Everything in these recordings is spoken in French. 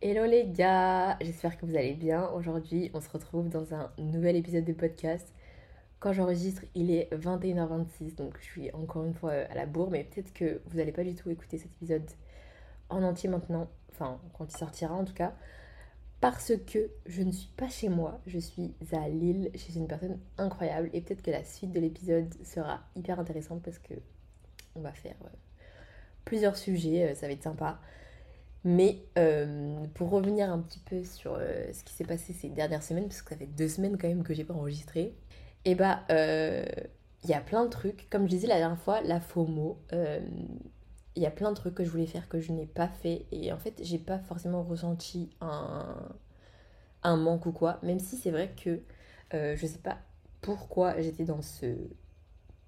Hello les gars, j'espère que vous allez bien. Aujourd'hui, on se retrouve dans un nouvel épisode de podcast. Quand j'enregistre, il est 21h26, donc je suis encore une fois à la bourre, mais peut-être que vous n'allez pas du tout écouter cet épisode en entier maintenant, enfin quand il sortira en tout cas, parce que je ne suis pas chez moi, je suis à Lille chez une personne incroyable et peut-être que la suite de l'épisode sera hyper intéressante parce que on va faire euh, plusieurs sujets, euh, ça va être sympa. Mais euh, pour revenir un petit peu sur ce qui s'est passé ces dernières semaines, parce que ça fait deux semaines quand même que j'ai pas enregistré, et bah il y a plein de trucs. Comme je disais la dernière fois, la FOMO, il y a plein de trucs que je voulais faire que je n'ai pas fait et en fait j'ai pas forcément ressenti un, un manque ou quoi. Même si c'est vrai que euh, je sais pas pourquoi j'étais dans ce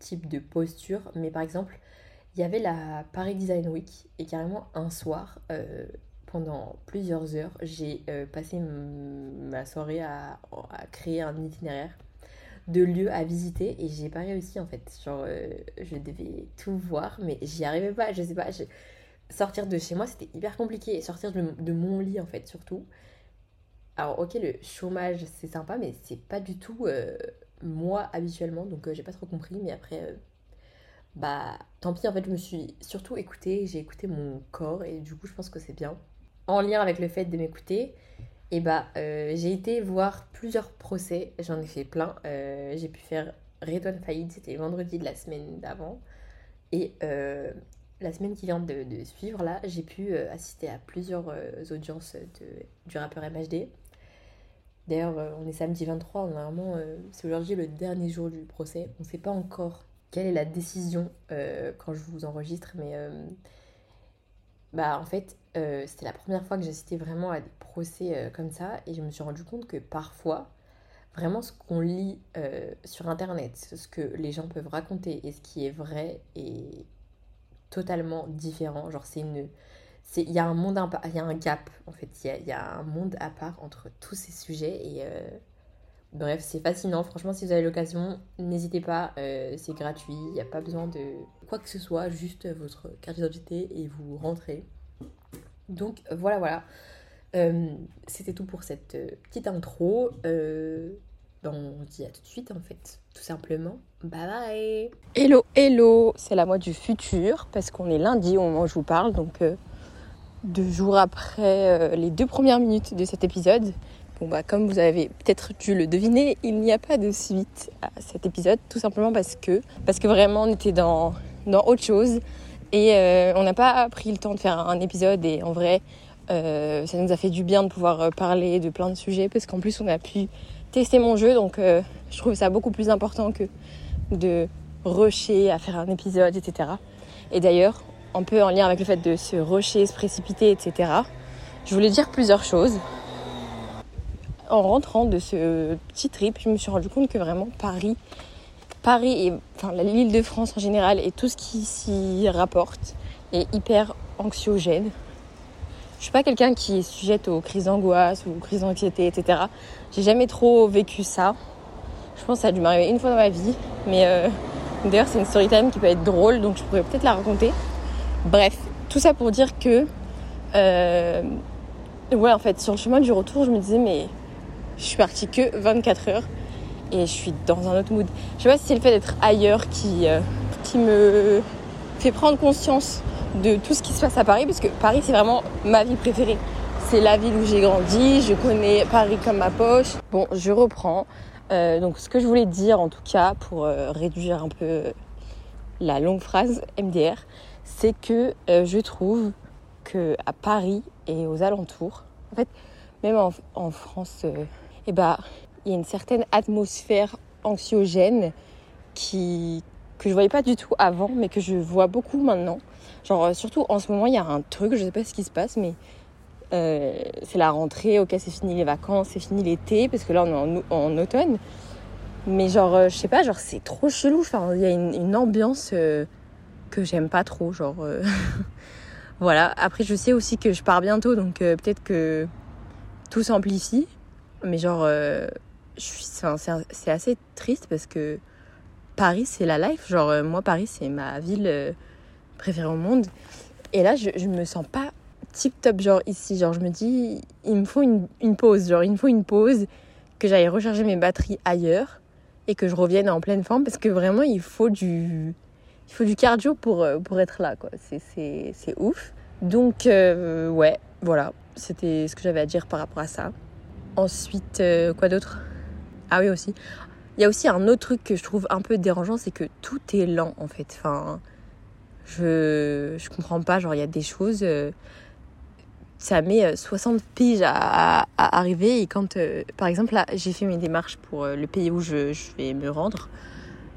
type de posture mais par exemple il y avait la Paris Design Week et carrément un soir euh, pendant plusieurs heures j'ai euh, passé ma soirée à, à créer un itinéraire de lieux à visiter et j'ai pas réussi en fait. Genre, euh, je devais tout voir, mais j'y arrivais pas. Je sais pas, sortir de chez moi c'était hyper compliqué. Sortir de, mon lit en fait, surtout. Alors, ok, le chômage c'est sympa, mais c'est pas du tout euh, moi habituellement, donc euh, j'ai pas trop compris. Mais après, bah tant pis, en fait, je me suis surtout écoutée, j'ai écouté mon corps et du coup, je pense que c'est bien. En lien avec le fait de m'écouter, et bah euh, j'ai été voir plusieurs procès, j'en ai fait plein. Euh, j'ai pu faire Redouane Faïd, c'était vendredi de la semaine d'avant. Et euh, la semaine qui vient de, suivre, là, j'ai pu assister à plusieurs audiences de, du rappeur MHD. D'ailleurs, on est samedi 23, normalement, c'est aujourd'hui le dernier jour du procès. On ne sait pas encore quelle est la décision quand je vous enregistre, mais bah en fait, euh, c'était la première fois que j'assistais vraiment à des procès euh, comme ça et je me suis rendu compte que parfois, vraiment ce qu'on lit euh, sur internet, ce que les gens peuvent raconter et ce qui est vrai est totalement différent. Genre, c'est une. Il y a un monde, il y a un gap en fait, il y a, y a, un monde à part entre tous ces sujets et bref, c'est fascinant. Franchement, si vous avez l'occasion, n'hésitez pas, c'est gratuit, il n'y a pas besoin de quoi que ce soit, juste votre carte d'identité et vous rentrez. Donc voilà, voilà. Euh, c'était tout pour cette euh, petite intro. Euh, ben, on se dit à tout de suite en fait, tout simplement. Bye bye Hello, hello C'est la moi du futur parce qu'on est lundi au moment où je vous parle, donc deux jours après les deux premières minutes de cet épisode. Bah comme vous avez peut-être dû le deviner, il n'y a pas de suite à cet épisode, tout simplement parce que parce que vraiment on était dans, dans autre chose. Et euh, on n'a pas pris le temps de faire un épisode et en vrai, euh, ça nous a fait du bien de pouvoir euh, parler de plein de sujets parce qu'en plus on a pu tester mon jeu. Donc je trouve ça beaucoup plus important que de rusher à faire un épisode, etc. Et d'ailleurs, un peu en lien avec le fait de se rusher, se précipiter, etc. Je voulais dire plusieurs choses. En rentrant de ce petit trip, je me suis rendu compte que vraiment Paris Paris et l'île de France en général et tout ce qui s'y rapporte est hyper anxiogène. Je suis pas quelqu'un qui est sujette aux crises d'angoisse ou aux crises d'anxiété, etc. J'ai jamais trop vécu ça. Je pense que ça a dû m'arriver une fois dans ma vie. Mais euh, d'ailleurs, c'est une story time qui peut être drôle, donc je pourrais peut-être la raconter. Bref, tout ça pour dire que. Euh, ouais, en fait, sur le chemin du retour, je me disais, mais je suis partie que 24 heures et je suis dans un autre mood. Je sais pas si c'est le fait d'être ailleurs qui, euh, qui me fait prendre conscience de tout ce qui se passe à Paris, parce que Paris c'est vraiment ma vie préférée. C'est la ville où j'ai grandi, je connais Paris comme ma poche. Bon, je reprends. Euh, donc ce que je voulais dire en tout cas pour euh, réduire un peu la longue phrase MDR, c'est que je trouve que à Paris et aux alentours, en fait, même en, France, eh bah, il y a une certaine atmosphère anxiogène qui, que je voyais pas du tout avant, mais que je vois beaucoup maintenant. Genre, euh, surtout en ce moment, il y a un truc, je sais pas ce qui se passe, mais euh, c'est la rentrée, ok, c'est fini les vacances, c'est fini l'été, parce que là, on est en, automne. Mais genre, euh, je sais pas, genre, c'est trop chelou. Enfin, il y a une, ambiance que j'aime pas trop, genre. voilà. Après, je sais aussi que je pars bientôt, donc peut-être que tout s'amplifie. Mais genre, c'est assez triste parce que Paris, c'est la life. Genre, euh, moi, Paris, c'est ma ville euh, préférée au monde. Et là, je, je me sens pas tip top, genre ici. Genre, je me dis, il me faut une, pause. Genre, il me faut une pause, que j'aille recharger mes batteries ailleurs et que je revienne en pleine forme parce que vraiment, il faut du, il faut du cardio pour, euh, pour être là, quoi. C'est, ouf. Donc, euh, ouais, voilà. C'était ce que j'avais à dire par rapport à ça. Ensuite, euh, quoi d'autre? Ah oui, aussi. Il y a aussi un autre truc que je trouve un peu dérangeant, c'est que tout est lent en fait. Enfin, je, je comprends pas. Genre, il y a des choses. euh, ça met euh, 60 piges à, arriver. Et quand, euh, par exemple, là, j'ai fait mes démarches pour euh, le pays où je, je vais me rendre,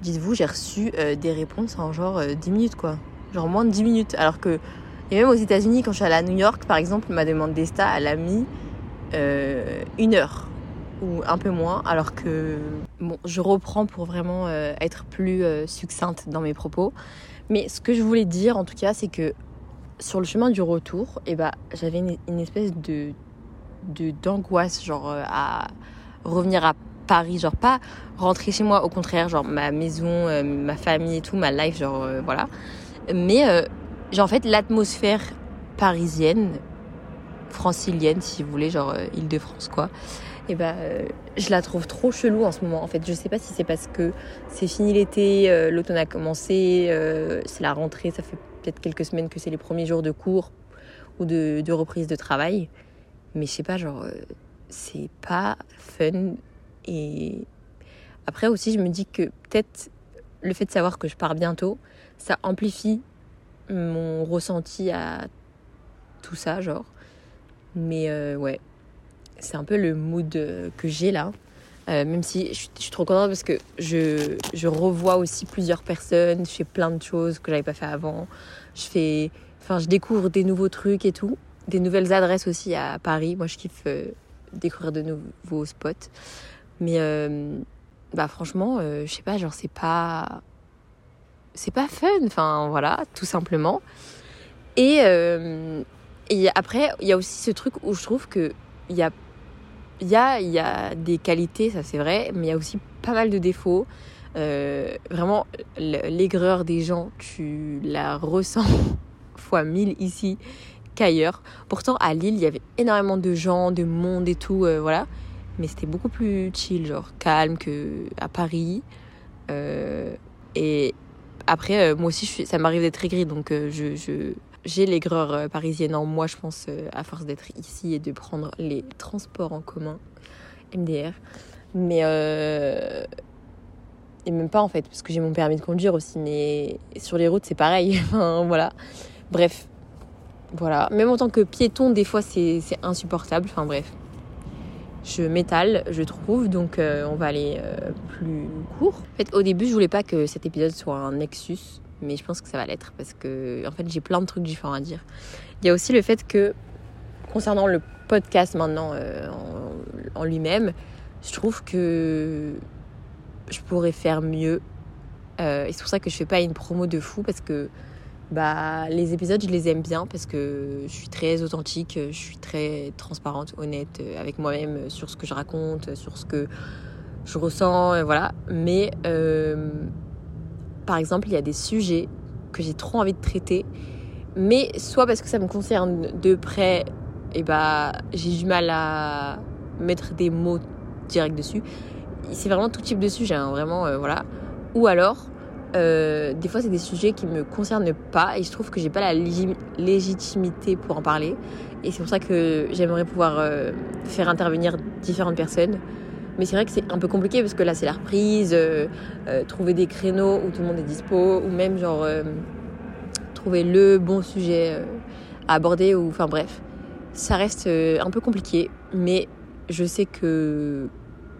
dites-vous, j'ai reçu euh, des réponses en genre euh, 10 minutes quoi. Genre moins de 10 minutes. Alors que, et même aux États-Unis, quand je suis allée à New York, par exemple, ma demande d'ESTA, elle a mis euh, une heure ou un peu moins, alors que bon, je reprends pour vraiment euh, être plus euh, succincte dans mes propos. Mais ce que je voulais dire, en tout cas, c'est que sur le chemin du retour, eh ben, j'avais une, espèce de d'angoisse, genre à revenir à Paris, genre pas rentrer chez moi, au contraire, genre ma maison, ma famille et tout, ma life, genre voilà. Mais j'ai en fait l'atmosphère parisienne, francilienne, si vous voulez, genre euh, Île-de-France, quoi. Et ben, euh, je la trouve trop chelou en ce moment. En fait, je sais pas si c'est parce que c'est fini l'été, euh, l'automne a commencé, c'est la rentrée, ça fait peut-être quelques semaines que c'est les premiers jours de cours ou de, de reprise de travail. Mais je sais pas, genre, c'est pas fun. Et après aussi, je me dis que peut-être le fait de savoir que je pars bientôt, ça amplifie mon ressenti à tout ça, genre. Mais euh, ouais, c'est un peu le mood euh, que j'ai là. Euh, même si je suis, trop contente parce que je, je revois aussi plusieurs personnes, je fais plein de choses que j'avais pas fait avant. Je fais, enfin, je découvre des nouveaux trucs et tout, des nouvelles adresses aussi à Paris. Moi, je kiffe euh, découvrir de nouveaux spots. Mais bah franchement, je sais pas, genre c'est pas, c'est pas fun. Enfin voilà, tout simplement. Et et après, il y a aussi ce truc où je trouve que il y a, y, a, y a des qualités, ça c'est vrai, mais il y a aussi pas mal de défauts. Euh, vraiment, l'aigreur des gens, tu la ressens fois mille ici qu'ailleurs. Pourtant, à Lille, il y avait énormément de gens, de monde et tout, euh, voilà. Mais c'était beaucoup plus chill, genre calme que à Paris. Euh, et après, moi aussi, ça m'arrive d'être aigrie, donc je, j'ai l'aigreur parisienne en moi, je pense, euh, à force d'être ici et de prendre les transports en commun, MDR. Mais. Euh, et même pas en fait, parce que j'ai mon permis de conduire aussi, mais sur les routes, c'est pareil. Enfin, voilà. Bref. Voilà. Même en tant que piéton, des fois, c'est insupportable. Enfin, bref. Je m'étale, je trouve, donc euh, on va aller plus court. En fait, au début, je voulais pas que cet épisode soit un Nexus, mais je pense que ça va l'être parce que, en fait, j'ai plein de trucs différents à dire. Il y a aussi le fait que, concernant le podcast maintenant euh, en, lui-même, je trouve que je pourrais faire mieux. Euh, et c'est pour ça que je fais pas une promo de fou parce que bah, les épisodes, je les aime bien parce que je suis très authentique, je suis très transparente, honnête euh, avec moi-même sur ce que je raconte, sur ce que je ressens, voilà. Mais par exemple, il y a des sujets que j'ai trop envie de traiter, mais soit parce que ça me concerne de près, et bah j'ai du mal à mettre des mots directs dessus. C'est vraiment tout type de sujet, hein, vraiment, euh, voilà. Ou alors, euh, des fois, c'est des sujets qui me concernent pas et je trouve que j'ai pas la légitimité pour en parler. Et c'est pour ça que j'aimerais pouvoir euh, faire intervenir différentes personnes. Mais c'est vrai que c'est un peu compliqué parce que là, c'est la reprise, euh, euh, trouver des créneaux où tout le monde est dispo, ou même genre euh, trouver le bon sujet à aborder, ou enfin bref, ça reste un peu compliqué. Mais je sais que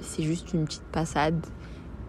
c'est juste une petite passade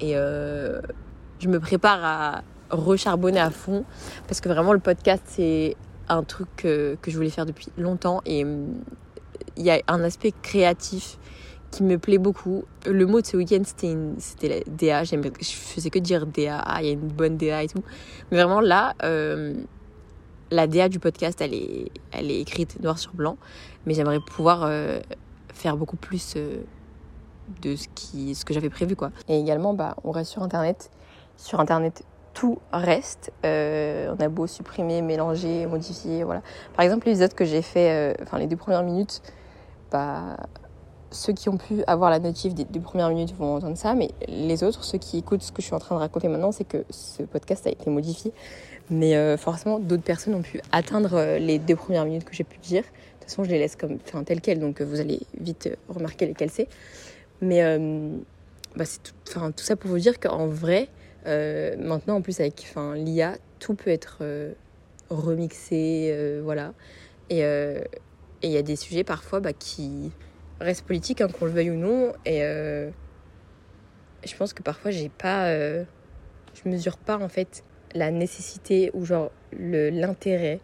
et je me prépare à recharbonner à fond parce que vraiment le podcast c'est un truc que, que je voulais faire depuis longtemps et hum, il y a un aspect créatif qui me plaît beaucoup. Le mot de ce week-end c'était c'était la DA, J'aime- je faisais que dire DA, ah, il y a une bonne DA et tout. Mais vraiment là, euh, la DA du podcast elle est, elle est écrite noir sur blanc, mais j'aimerais pouvoir euh, faire beaucoup plus. euh, de ce, qui, ce que j'avais prévu quoi. Et également bah, on reste sur internet sur Internet, tout reste. On a beau supprimer, mélanger, modifier, voilà. Par exemple, l'épisode que j'ai fait, enfin les deux premières minutes, bah, ceux qui ont pu avoir la notif des deux premières minutes vont entendre ça, mais les autres, ceux qui écoutent ce que je suis en train de raconter maintenant, c'est que ce podcast a été modifié. Mais euh, forcément, d'autres personnes ont pu atteindre les deux premières minutes que j'ai pu dire. De toute façon, je les laisse comme enfin, telles quelles, donc vous allez vite remarquer lesquelles c'est. Mais bah, c'est tout, ça pour vous dire qu'en vrai, euh, maintenant, en plus, avec l'IA, tout peut être euh, remixé, euh, voilà. Et il y a des sujets parfois bah, qui restent politiques, hein, qu'on le veuille ou non. Et je pense que parfois, j'ai pas. je mesure pas, en fait, la nécessité ou genre l'intérêt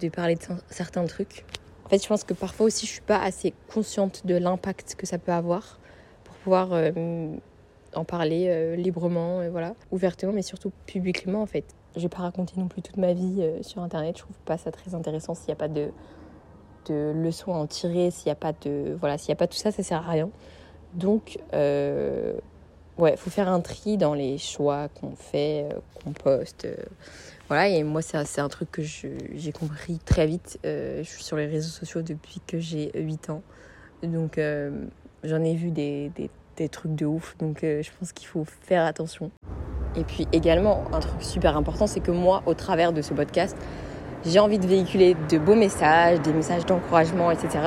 de parler de certains trucs. En fait, je pense que parfois aussi, je suis pas assez consciente de l'impact que ça peut avoir pour pouvoir en parler euh, librement, voilà, ouvertement, mais surtout publiquement en fait. Je vais pas raconter non plus toute ma vie euh, sur internet, je trouve pas ça très intéressant s'il n'y a pas de, de leçons à en tirer, s'il n'y a pas de voilà, s'il y a pas tout ça, ça sert à rien. Donc euh, ouais, faut faire un tri dans les choix qu'on fait, qu'on poste. voilà, et moi, c'est un truc que j'ai compris très vite. je suis sur les réseaux sociaux depuis que j'ai 8 ans. Donc, j'en ai vu des, des, des trucs de ouf. Donc euh, je pense qu'il faut faire attention. Et puis également, un truc super important, c'est que moi, au travers de ce podcast, j'ai envie de véhiculer de beaux messages, des messages d'encouragement, etc.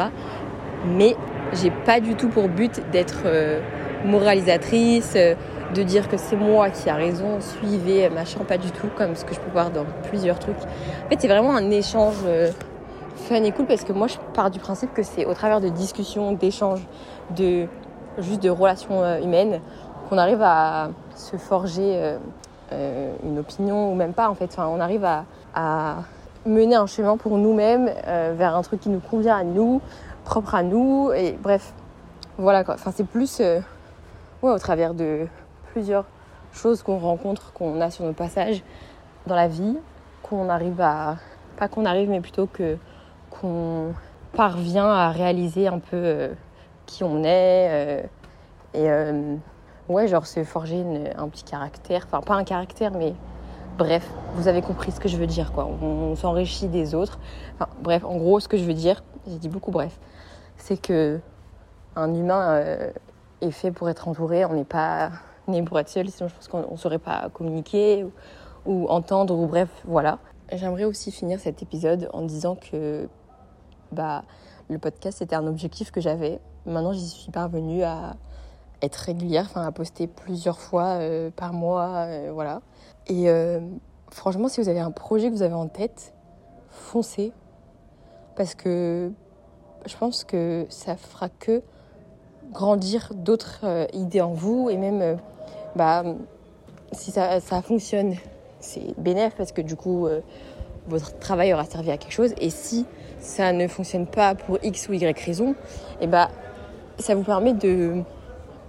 Mais j'ai pas du tout pour but d'être euh, moralisatrice, euh, de dire que c'est moi qui a raison, suivez, machin, pas du tout, comme ce que je peux voir dans plusieurs trucs. En fait, c'est vraiment un échange fun et cool parce que moi, je pars du principe que c'est au travers de discussions, d'échanges, de juste de relations euh, humaines, qu'on arrive à se forger euh, euh, une opinion ou même pas en fait. Enfin, on arrive à, mener un chemin pour nous-mêmes vers un truc qui nous convient à nous, propre à nous. Et bref, voilà quoi. Enfin, c'est plus ouais, au travers de plusieurs choses qu'on rencontre, qu'on a sur nos passages dans la vie, qu'on arrive à. Pas qu'on arrive, mais plutôt que qu'on parvient à réaliser un peu qui on est. Euh, et euh, ouais, genre se forger un petit caractère. Enfin, pas un caractère, mais bref, vous avez compris ce que je veux dire, quoi. On, s'enrichit des autres. Enfin, bref, en gros, ce que je veux dire, j'ai dit beaucoup bref, c'est que un humain euh, est fait pour être entouré. On n'est pas né pour être seul, sinon je pense qu'on ne saurait pas communiquer ou, entendre, ou bref, voilà. J'aimerais aussi finir cet épisode en disant que bah, le podcast, c'était un objectif que j'avais. Maintenant, j'y suis parvenue à être régulière, enfin à poster plusieurs fois euh, par mois, euh, voilà. Et euh, franchement, si vous avez un projet que vous avez en tête, foncez, parce que je pense que ça fera que grandir d'autres idées en vous et même, bah, si ça, ça fonctionne, c'est bénéf parce que du coup, votre travail aura servi à quelque chose. Et si ça ne fonctionne pas pour X ou Y raison, et eh bah, ça vous permet de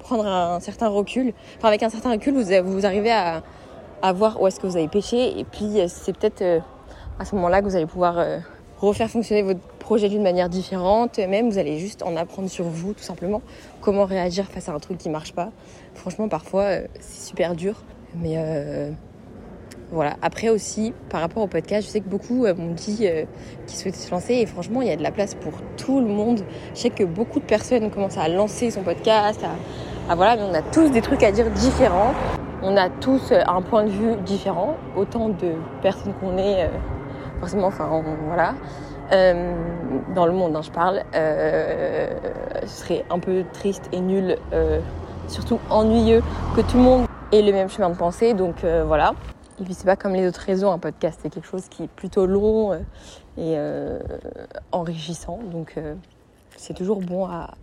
prendre un certain recul. Enfin, avec un certain recul, vous, vous arrivez à, à voir où est-ce que vous avez pêché. Et puis, c'est peut-être euh, à ce moment-là que vous allez pouvoir euh, refaire fonctionner votre projet d'une manière différente. Même, vous allez juste en apprendre sur vous, tout simplement. Comment réagir face à un truc qui marche pas. Franchement, parfois, euh, c'est super dur. Mais voilà. Après aussi, par rapport au podcast, je sais que beaucoup euh, m'ont dit euh, qu'ils souhaitaient se lancer et franchement, il y a de la place pour tout le monde. Je sais que beaucoup de personnes commencent à lancer son podcast, à, voilà, mais on a tous des trucs à dire différents. On a tous euh, un point de vue différent, autant de personnes qu'on est, forcément, enfin voilà. dans le monde, hein, je parle. ce serait un peu triste et nul, surtout ennuyeux, que tout le monde ait le même chemin de pensée. Donc voilà. Et puis c'est pas comme les autres réseaux, un podcast, c'est quelque chose qui est plutôt long euh, et euh, enrichissant. Donc euh, c'est toujours bon à,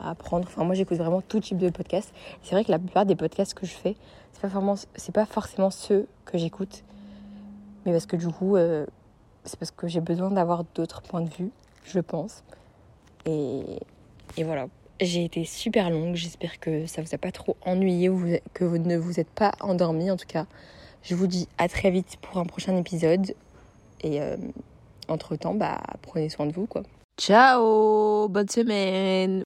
apprendre. Enfin moi j'écoute vraiment tout type de podcasts. C'est vrai que la plupart des podcasts que je fais, forcément, c'est pas forcément ceux que j'écoute, mais parce que du coup c'est parce que j'ai besoin d'avoir d'autres points de vue, je pense. Et, voilà. J'ai été super longue, j'espère que ça vous a pas trop ennuyé ou que vous ne vous êtes pas endormi en tout cas. Je vous dis à très vite pour un prochain épisode. Et euh, entre-temps, bah, prenez soin de vous, quoi. Ciao Bonne semaine